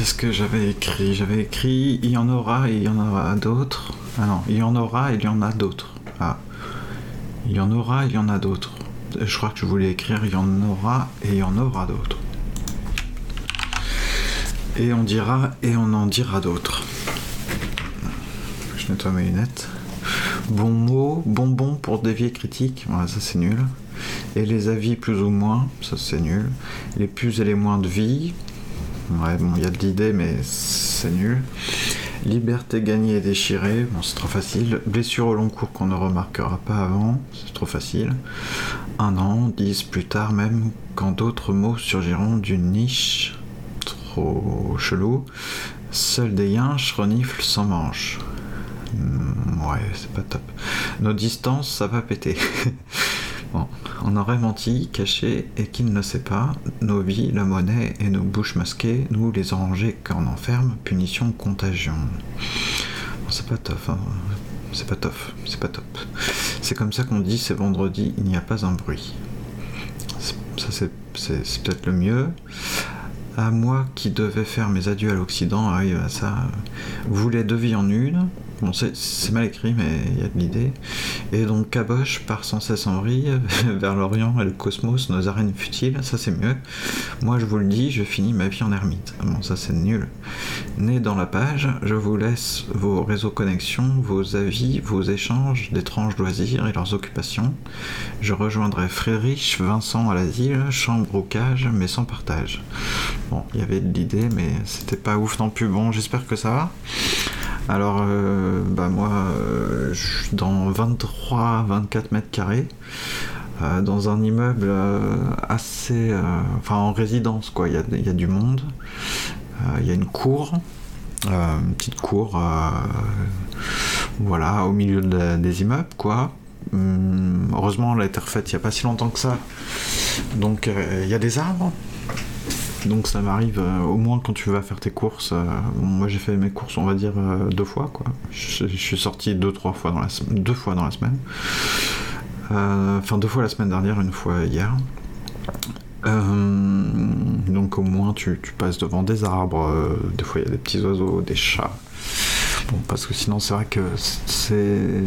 qu'est-ce que j'avais écrit? J'avais écrit il y en aura et il y en aura d'autres. Ah non, il y en aura et il y en a d'autres. Ah. Il y en aura et il y en a d'autres. Je crois que je voulais écrire il y en aura et il y en aura d'autres. Et on dira et on en dira d'autres. Je nettoie mes lunettes. Bon mot, bonbon pour dévier critique, voilà, ça c'est nul. Et les avis plus ou moins, ça c'est nul. Les plus et les moins de vie, ouais, bon, il y a de l'idée, mais c'est nul. Liberté gagnée et déchirée, bon, c'est trop facile. Blessure au long cours qu'on ne remarquera pas avant, c'est trop facile. Un an, dix plus tard même, quand d'autres mots surgiront d'une niche, trop chelou. Seuls des yinches reniflent sans manche. Hmm, ouais, c'est pas top. Nos distances, ça va péter. bon, on aurait menti, caché, et qui ne le sait pas, nos vies, la monnaie et nos bouches masquées, nous les orangers qu'on enferme, punition, contagion. C'est pas top, hein. c'est pas top, c'est pas top. C'est comme ça qu'on dit, c'est vendredi, il n'y a pas un bruit. Ça, c'est peut-être le mieux à moi qui devais faire mes adieux à l'Occident, arrive à ça. Vous les deux vies en une, Bon, c'est mal écrit, mais il y a de l'idée. Et donc, Caboche part sans cesse en vrille vers l'Orient et le cosmos, nos arènes futiles, ça c'est mieux. Moi, je vous le dis, je finis ma vie en ermite. Bon, ça c'est nul. Né dans la page, je vous laisse vos réseaux connexions, vos avis, vos échanges d'étranges loisirs et leurs occupations. Je rejoindrai Frédéric, Vincent à l'asile, chambre au cage, mais sans partage. Bon, il y avait de l'idée, mais c'était pas ouf non plus. Bon, j'espère que ça va. Alors, euh, bah moi, euh, je suis dans 23-24 mètres carrés, euh, dans un immeuble assez. enfin, en résidence, quoi. Il y a, du monde. Il y a une cour, une petite cour, voilà, au milieu des immeubles, quoi. Hum, heureusement, elle a été refaite il n'y a pas si longtemps que ça. Donc, il y a des arbres. Donc ça m'arrive euh, au moins quand tu vas faire tes courses. Euh, moi j'ai fait mes courses on va dire euh, deux fois quoi. Je, suis sorti deux trois fois dans la deux fois dans la semaine. Enfin deux fois la semaine dernière, une fois hier. donc au moins tu, tu, passes devant des arbres, des fois il y a des petits oiseaux, des chats parce que sinon, c'est vrai que c'est.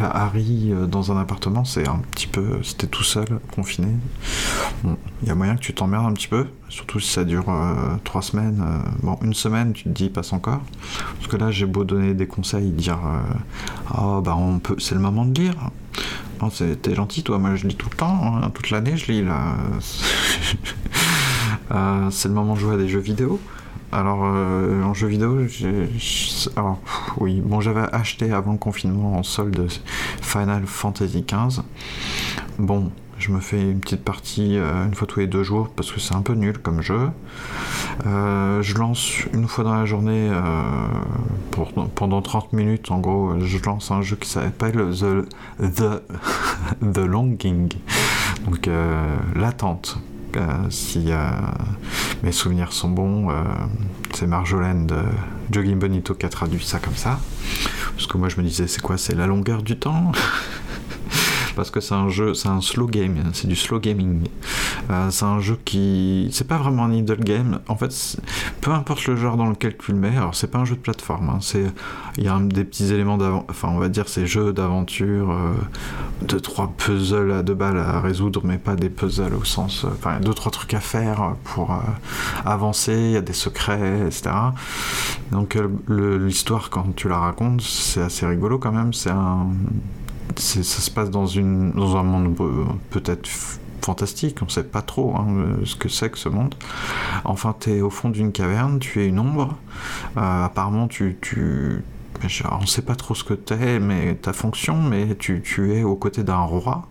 Harry, euh, dans un appartement, c'est un petit peu. C'était tout seul, confiné. il y a moyen que tu t'emmerdes un petit peu, surtout si ça dure euh, trois semaines. Euh, bon, une semaine, tu te dis, passe encore. Parce que là, j'ai beau donner des conseils, dire Ah, bah, on peut. C'est le moment de lire. Non, t'es gentil, toi. Moi, je lis tout le temps, hein, toute l'année, je lis là. c'est le moment de jouer à des jeux vidéo. Alors, euh, en jeu vidéo. Alors, oui, bon, j'avais acheté avant le confinement en solde Final Fantasy XV. Bon, je me fais une petite partie euh, une fois tous les deux jours parce que c'est un peu nul comme jeu. Euh, je lance une fois dans la journée, pendant 30 minutes en gros, je lance un jeu qui s'appelle The, The, The Longing, donc l'attente. Si mes souvenirs sont bons, euh, c'est Marjolaine de Jogging Bonito qui a traduit ça comme ça. Parce que moi je me disais, c'est quoi? C'est la longueur du temps? parce que c'est un jeu, c'est un slow game, c'est du slow gaming. Euh, c'est un jeu qui, c'est pas vraiment un idle game. En fait, peu importe le genre dans lequel tu le mets. Alors c'est pas un jeu de plateforme. Hein. c'est, il y a des petits éléments d'avant, enfin on va dire c'est jeux d'aventure, euh, deux trois puzzles à deux balles à résoudre, mais pas des puzzles au sens, euh, enfin deux trois trucs à faire pour avancer. Il y a des secrets, etc. Donc l'histoire quand tu la racontes, c'est assez rigolo quand même. C'est un ça se passe dans, un monde euh, peut-être fantastique, on ne sait pas trop hein, ce que c'est que ce monde. Enfin, tu es au fond d'une caverne, tu es une ombre. Euh, apparemment, tu, on ne sait pas trop ce que tu es, mais ta fonction, mais tu, es aux côtés d'un roi.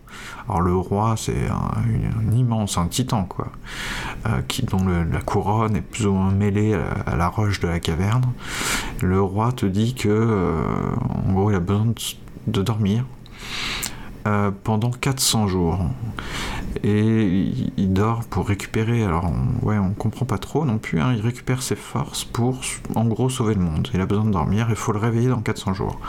Alors le roi, c'est un, immense, un titan, quoi, euh, dont la couronne est plus ou moins mêlée à, la roche de la caverne. Le roi te dit que, en gros, il a besoin de dormir euh, pendant 400 jours. Et il, dort pour récupérer. Alors, on, ouais, on comprend pas trop non plus. Hein. il récupère ses forces pour, en gros, sauver le monde. Il a besoin de dormir. Il faut le réveiller dans 400 jours.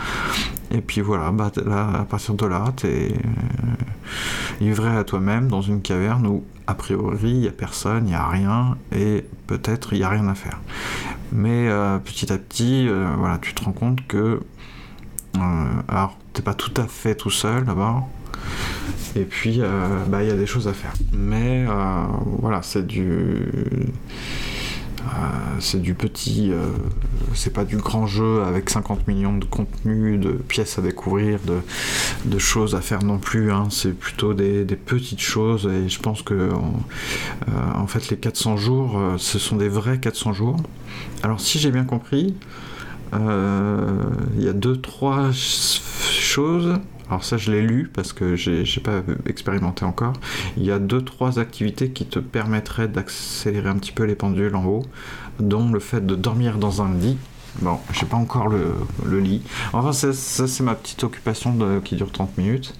Et puis voilà, bah, là, à partir de là, tu es euh, livré à toi-même dans une caverne où, a priori, il n'y a personne, il n'y a rien, et peut-être il n'y a rien à faire. Mais petit à petit, voilà, tu te rends compte que alors pas tout à fait tout seul d'abord. Et puis, euh, bah, il y a des choses à faire. Mais euh, voilà, c'est du. Euh, c'est du petit. c'est pas du grand jeu avec 50 millions de contenus, de pièces à découvrir, de, de choses à faire non plus. Hein. C'est plutôt des, petites choses. Et je pense que, en fait, les 400 jours, ce sont des vrais 400 jours. Alors, si j'ai bien compris, il y a 2-3 alors ça je l'ai lu parce que j'ai pas expérimenté encore, il y a deux trois activités qui te permettraient d'accélérer un petit peu les pendules en haut, dont le fait de dormir dans un lit. Bon, j'ai pas encore le, lit. Enfin, ça, c'est ma petite occupation qui dure 30 minutes.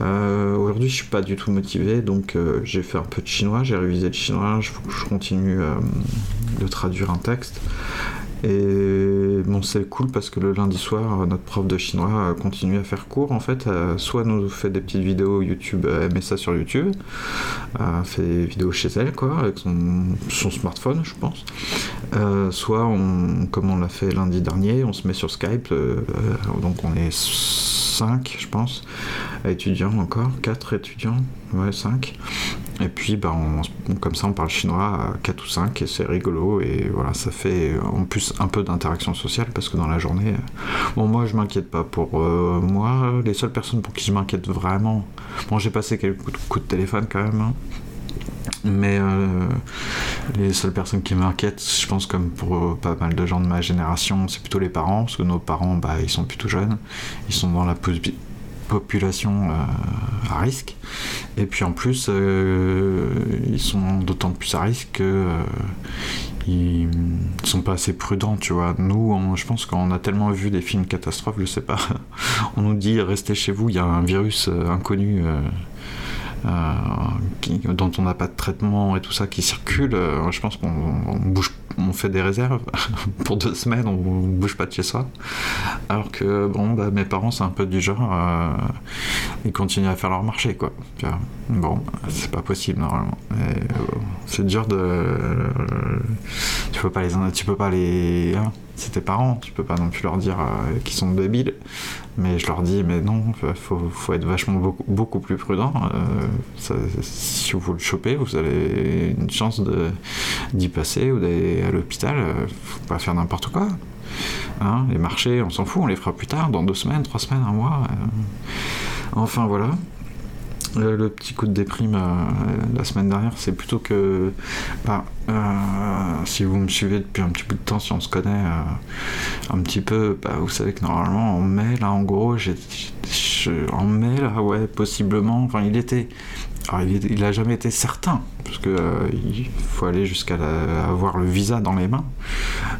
Euh, aujourd'hui, je suis pas du tout motivé, donc euh, j'ai fait un peu de chinois, j'ai révisé le chinois, je, je continue euh, de traduire un texte. Et bon, c'est cool parce que le lundi soir, notre prof de chinois continue à faire cours. En fait, soit nous fait des petites vidéos YouTube, elle met ça sur YouTube, elle fait des vidéos chez elle, avec son, smartphone, je pense. Euh, soit, on, comme on l'a fait lundi dernier, on se met sur Skype, euh, donc on est 5, je pense, étudiants encore, 4 étudiants, ouais, 5. Et puis, bah, comme ça, on parle chinois à 4 ou 5 et c'est rigolo. Et voilà, ça fait en plus un peu d'interaction sociale parce que dans la journée, bon, moi, je m'inquiète pas pour euh, moi. Les seules personnes pour qui je m'inquiète vraiment, bon, j'ai passé quelques coups de téléphone quand même. Hein. Mais euh, les seules personnes qui m'inquiètent, je pense comme pour euh, pas mal de gens de ma génération, c'est plutôt les parents, parce que nos parents, bah, ils sont plutôt jeunes, ils sont dans la population euh, à risque. Et puis en plus, euh, ils sont d'autant plus à risque que euh, ils sont pas assez prudents, tu vois. Nous, je pense qu'on a tellement vu des films catastrophes, je sais pas. on nous dit restez chez vous, il y a un virus inconnu. dont on n'a pas de traitement et tout ça qui circule, je pense qu'on bouge on fait des réserves pour deux semaines, on, bouge pas de chez soi. Alors que bon, bah, mes parents c'est un peu du genre, euh, ils continuent à faire leur marché quoi. Bon, c'est pas possible normalement. Euh, c'est dur de, tu peux pas les, tu peux pas les, hein, c'est tes parents, tu peux pas non plus leur dire euh, qu'ils sont débiles. Mais je leur dis, mais non, faut, faut être vachement beaucoup, beaucoup plus prudent. Euh, si vous le chopez, vous avez une chance d'y passer ou d'aller à l'hôpital. Euh, faut pas faire n'importe quoi. Hein, les marchés, on s'en fout, on les fera plus tard, dans deux semaines, trois semaines, un mois. enfin voilà. Le, petit coup de déprime la semaine dernière, c'est plutôt que. Bah, si vous me suivez depuis un petit peu de temps, si on se connaît euh, un petit peu, bah, vous savez que normalement en mai, là en gros, en mai, là, ouais, possiblement, enfin il était. Alors il, il a jamais été certain, parce que euh, il faut aller jusqu'à avoir le visa dans les mains.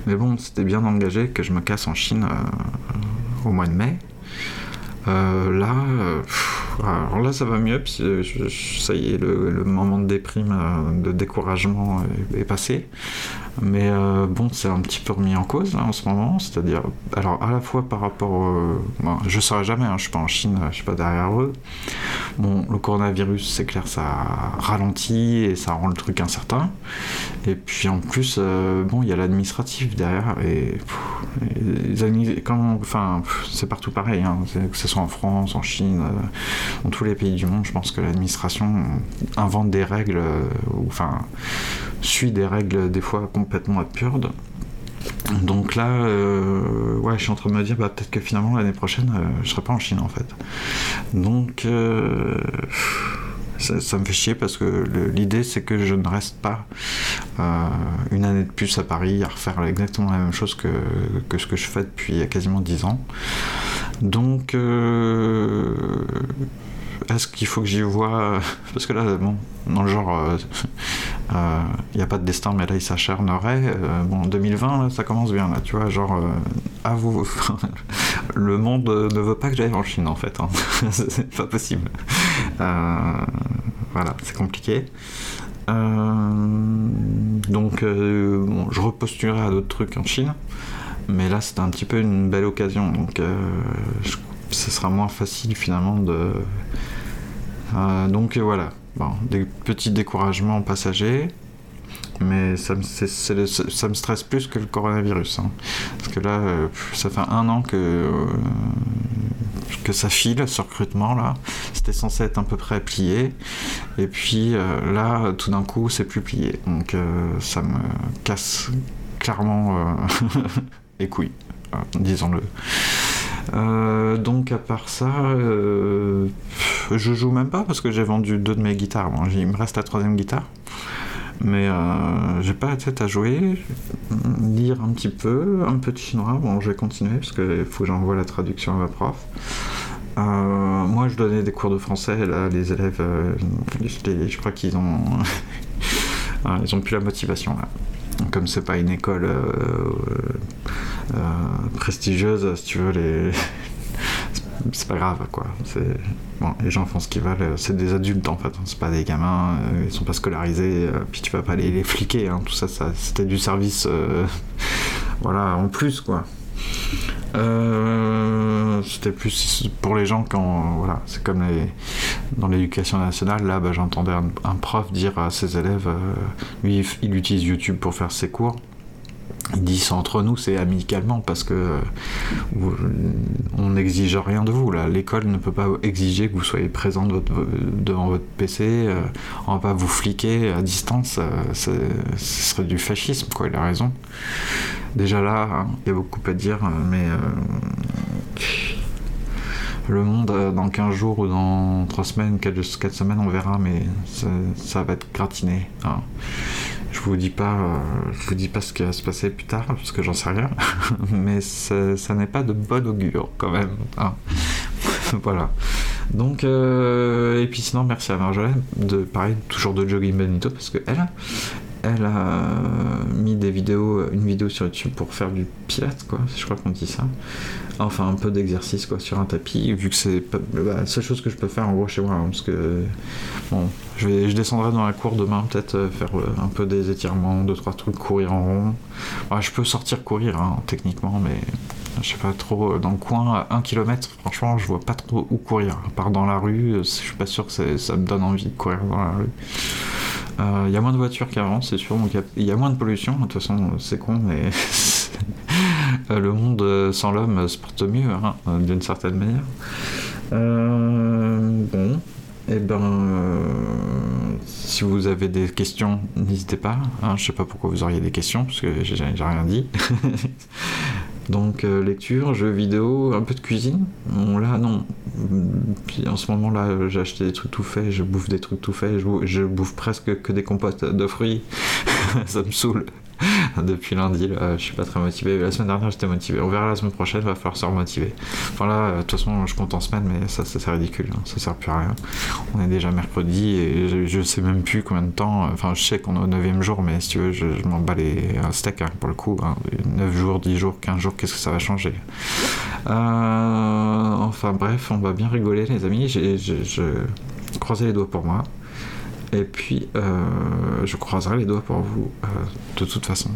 Mais bon, c'était bien engagé que je me casse en Chine euh, au mois de mai. là, alors là, ça va mieux, puis ça y est, le, moment de déprime, de découragement est passé. Mais euh, bon, c'est un petit peu remis en cause là en ce moment, c'est-à-dire, alors à la fois par rapport, bon, je saurais jamais, hein, je suis pas en Chine, je suis pas derrière eux. Bon, le coronavirus, c'est clair, ça ralentit et ça rend le truc incertain. Et puis en plus, euh, bon, il y a l'administratif derrière et, enfin, c'est partout pareil, hein, que ce soit en France, en Chine, euh, dans tous les pays du monde, je pense que l'administration invente des règles, ou enfin suit des règles des fois complètement absurdes. Donc là, euh, ouais, je suis en train de me dire, bah, peut-être que finalement l'année prochaine, euh, je serai pas en Chine en fait. Donc euh, ça, me fait chier parce que l'idée c'est que je ne reste pas une année de plus à Paris à refaire exactement la même chose que, que ce que je fais depuis quasiment 10 ans. Donc est-ce qu'il faut que j'y vois Parce que là, bon, dans le genre, il euh, n'y euh, a pas de destin, mais là, il s'acharnerait. Euh, bon, 2020, ça commence bien, là, tu vois, genre, à vous. le monde ne veut pas que j'aille en Chine, en fait. Hein. c'est pas possible. voilà, c'est compliqué. donc, je repostulerai à d'autres trucs en Chine. Mais là, c'est un petit peu une belle occasion. Donc, ce sera moins facile finalement de, euh, donc euh, voilà, bon, des petits découragements passagers. mais ça me, ça me stresse plus que le coronavirus. Hein. Parce que là, euh, ça fait un an que, que ça file, ce recrutement là. C'était censé être à peu près plié. Et puis là, tout d'un coup, c'est plus plié. Donc ça me casse clairement les couilles, disons-le. Donc à part ça, je joue même pas parce que j'ai vendu deux de mes guitares. il me reste la troisième guitare. Mais euh, j'ai pas la tête à jouer, lire un petit peu, un peu de chinois. Bon, je vais continuer parce qu'il faut que j'envoie la traduction à ma prof. Euh, moi, je donnais des cours de français. Là, les élèves, euh, je, crois qu'ils ont, ils ont plus la motivation là. Comme c'est pas une école prestigieuse, si tu veux, les, c'est pas grave quoi. Les gens font ce qu'ils veulent, c'est des adultes en fait, hein. c'est pas des gamins, euh, ils sont pas scolarisés, euh, puis tu vas pas les, fliquer, hein. tout ça, ça c'était du service, euh, voilà, en plus quoi. C'était plus pour les gens quand, voilà, c'est comme dans l'éducation nationale, là bah, j'entendais un, prof dire à ses élèves, lui il utilise YouTube pour faire ses cours il dit c'est entre nous, c'est amicalement parce que euh, on n'exige rien de vous. Là, l'école ne peut pas exiger que vous soyez présent devant votre PC. Euh, on va pas vous fliquer à distance. Euh, ce serait du fascisme, quoi. Il a raison. Déjà là, hein, il y a beaucoup à dire, mais le monde dans 15 jours ou dans 3 semaines, 4, 4 semaines, on verra, mais ça, va être gratiné. Hein. Je vous dis pas, euh, je vous dis pas ce qui va se passer plus tard parce que j'en sais rien, mais ça, n'est pas de bon augure quand même. Hein. voilà. Donc, euh, et puis sinon, merci à Marjolaine de parler toujours de Jogging Benito parce que elle, elle a mis des vidéos, une vidéo sur YouTube pour faire du pilate, quoi. Je crois qu'on dit ça. Enfin, un peu d'exercice, quoi, sur un tapis, vu que c'est la seule chose que je peux faire en gros chez moi. Hein, parce que, je, descendrai dans la cour demain, peut-être euh, faire euh, un peu des étirements, deux, trois trucs, courir en rond. je peux sortir courir, hein, techniquement, mais je sais pas trop, euh, dans le coin, à 1 km, franchement, je vois pas trop où courir. À part dans la rue, je suis pas sûr que ça me donne envie de courir dans la rue. Il euh, y a moins de voitures qu'avant, c'est sûr, donc il y, a moins de pollution. De toute façon, c'est con, mais euh, le monde euh, sans l'homme se porte mieux, hein, d'une certaine manière. bon, et eh ben, si vous avez des questions, n'hésitez pas. Hein, je sais pas pourquoi vous auriez des questions, parce que j'ai rien dit. Donc euh, lecture, jeux vidéo, un peu de cuisine. Là non. En ce moment là j'ai acheté des trucs tout faits, je bouffe des trucs tout faits, je bouffe presque que des compotes de fruits. ça me saoule. Depuis lundi, là, je suis pas très motivé. La semaine dernière, j'étais motivé. On verra la semaine prochaine, va falloir se remotiver. Enfin là, de toute façon, je compte en semaine, mais ça, c'est ridicule. Hein. Ça sert plus à rien. On est déjà mercredi et je, sais même plus combien de temps. Enfin, je sais qu'on est au 9 jour, mais si tu veux, je, m'en bats les steaks hein, pour le coup. 9 hein. jours, 10 jours, 15 jours, qu'est-ce que ça va changer? Euh, Enfin bref, on va bien rigoler, les amis. J'ai, je les doigts pour moi. Et puis, euh, je croiserai les doigts pour vous, euh, de toute façon.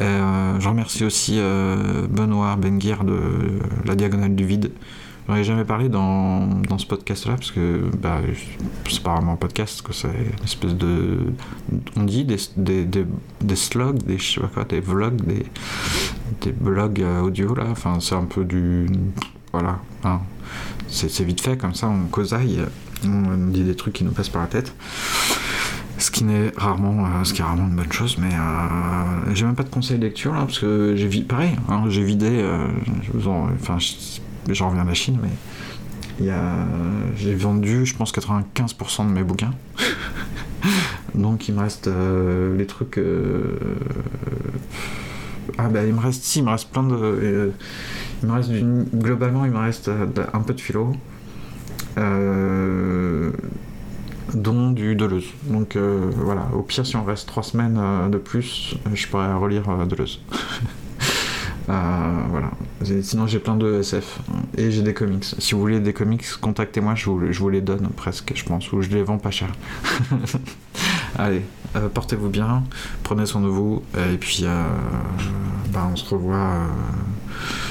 Euh, je remercie aussi Benoît Benguir de La Diagonale du Vide. J'en ai jamais parlé dans, dans ce podcast-là, parce que bah, c'est pas vraiment un podcast, c'est une espèce de. On dit des, des, des, des slogs, des, je sais pas quoi, des vlogs, des, des blogs audio, là. Enfin, c'est un peu du. Voilà. Hein. C'est vite fait, comme ça, on causaille on dit des trucs qui nous passent par la tête. Ce qui n'est rarement, euh, ce qui est rarement une bonne chose, mais euh, j'ai même pas de conseil de lecture là, parce que j'ai vidé, pareil, hein, j'ai vidé, euh, enfin, j'en reviens de la Chine, mais j'ai vendu, je pense, 95% de mes bouquins. Donc il me reste les trucs. Ah bah il me reste, si, il me reste plein de. il me reste globalement, il me reste un peu de philo, dont du Deleuze. Donc euh, voilà, au pire, si on reste trois semaines euh, de plus, je pourrais relire Deleuze. voilà. Sinon, j'ai plein de SF et j'ai des comics. Si vous voulez des comics, contactez-moi, je vous, je vous, les donne presque, je pense, ou je les vends pas cher. Allez, portez-vous bien, prenez soin de vous, et puis bah, on se revoit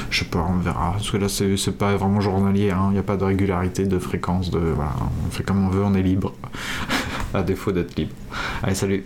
je sais pas, on verra. Parce que là, c'est pas vraiment journalier, hein. il n'y a pas de régularité, de fréquence, de. Voilà, on fait comme on veut, on est libre. à défaut d'être libre. Allez, salut